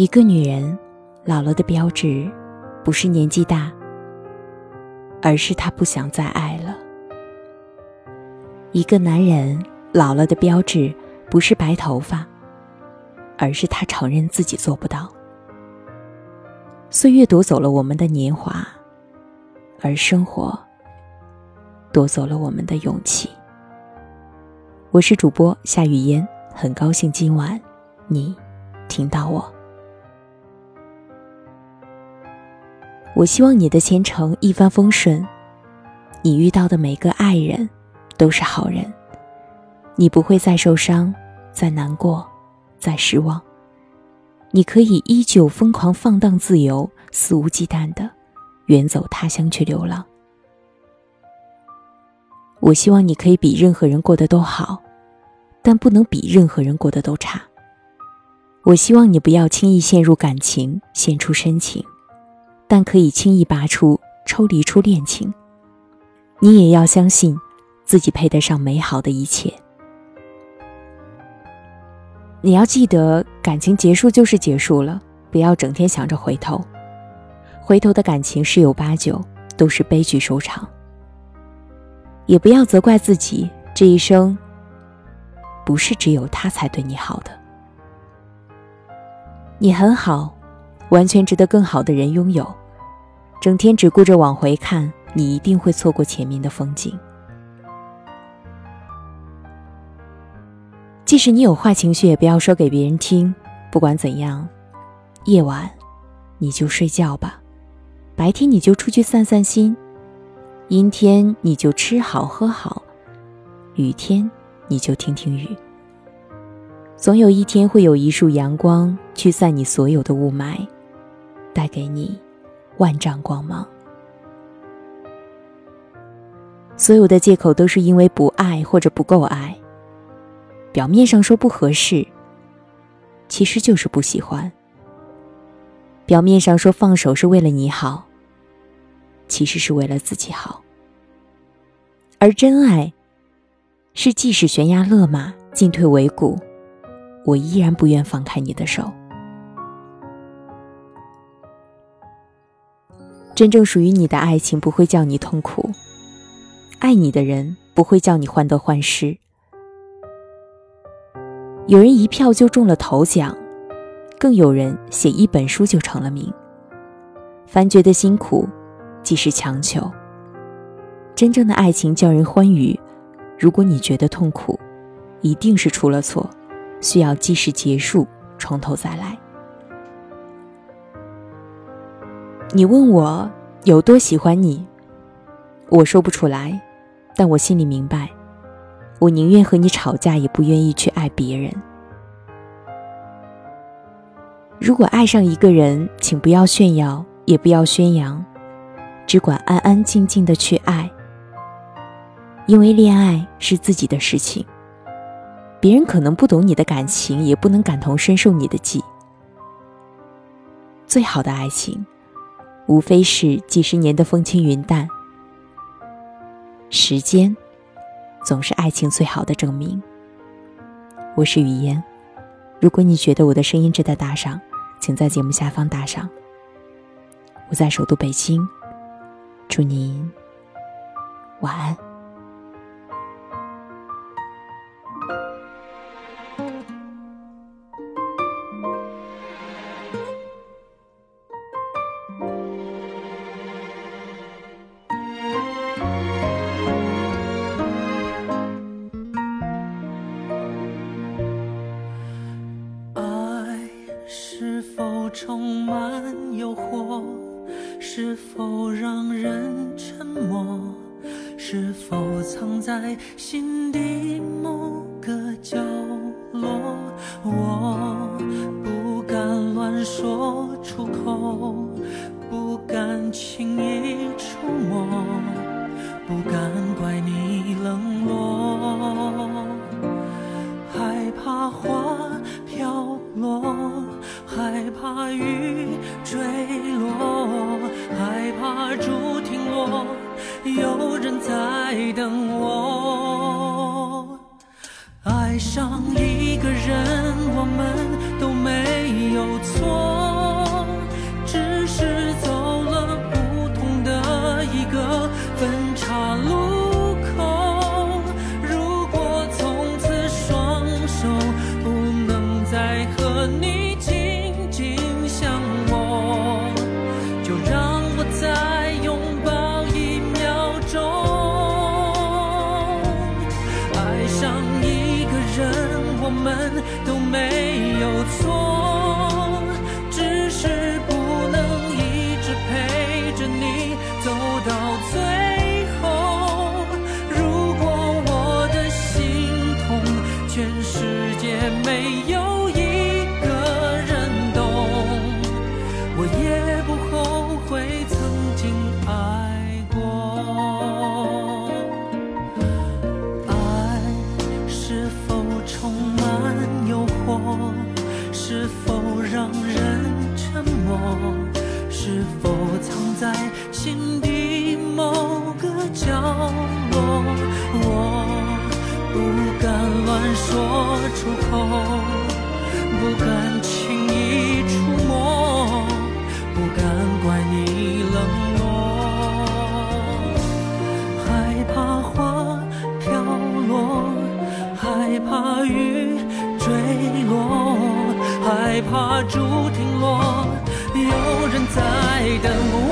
一个女人老了的标志，不是年纪大，而是她不想再爱了。一个男人老了的标志，不是白头发，而是他承认自己做不到。岁月夺走了我们的年华，而生活夺走了我们的勇气。我是主播夏雨嫣，很高兴今晚你听到我。我希望你的前程一帆风顺，你遇到的每个爱人。都是好人，你不会再受伤，再难过，再失望。你可以依旧疯狂放荡自由，肆无忌惮的远走他乡去流浪。我希望你可以比任何人过得都好，但不能比任何人过得都差。我希望你不要轻易陷入感情，献出深情，但可以轻易拔出，抽离出恋情。你也要相信。自己配得上美好的一切。你要记得，感情结束就是结束了，不要整天想着回头。回头的感情十有八九都是悲剧收场。也不要责怪自己，这一生不是只有他才对你好的。你很好，完全值得更好的人拥有。整天只顾着往回看，你一定会错过前面的风景。即使你有坏情绪，也不要说给别人听。不管怎样，夜晚你就睡觉吧，白天你就出去散散心，阴天你就吃好喝好，雨天你就听听雨。总有一天会有一束阳光驱散你所有的雾霾，带给你万丈光芒。所有的借口都是因为不爱或者不够爱。表面上说不合适，其实就是不喜欢；表面上说放手是为了你好，其实是为了自己好。而真爱，是即使悬崖勒马、进退维谷，我依然不愿放开你的手。真正属于你的爱情不会叫你痛苦，爱你的人不会叫你患得患失。有人一票就中了头奖，更有人写一本书就成了名。凡觉得辛苦，即是强求。真正的爱情叫人欢愉。如果你觉得痛苦，一定是出了错，需要及时结束，从头再来。你问我有多喜欢你，我说不出来，但我心里明白。我宁愿和你吵架，也不愿意去爱别人。如果爱上一个人，请不要炫耀，也不要宣扬，只管安安静静的去爱。因为恋爱是自己的事情，别人可能不懂你的感情，也不能感同身受你的悸。最好的爱情，无非是几十年的风轻云淡，时间。总是爱情最好的证明。我是雨嫣，如果你觉得我的声音值得打赏，请在节目下方打赏。我在首都北京，祝您晚安。满诱惑，是否让人沉默？是否藏在心底某个角落？我不敢乱说出口，不敢轻易触摸，有人在等我。爱上一个人，我们都没有错。没有错。角落我不敢乱说出口不敢轻易触摸不敢怪你冷落害怕花飘落害怕雨坠落害怕竹亭落有人在等我。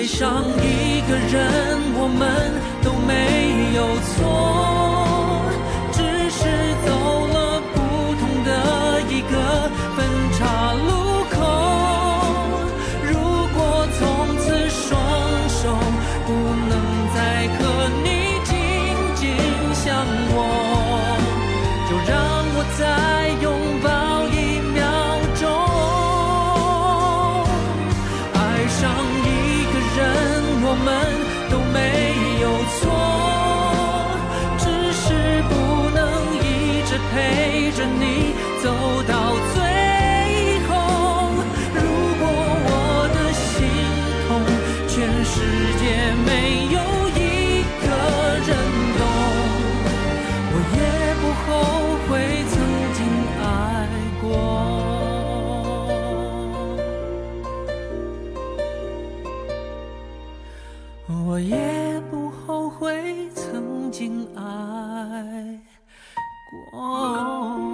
爱上一个人我们都没有错。我们也不后悔曾经爱过。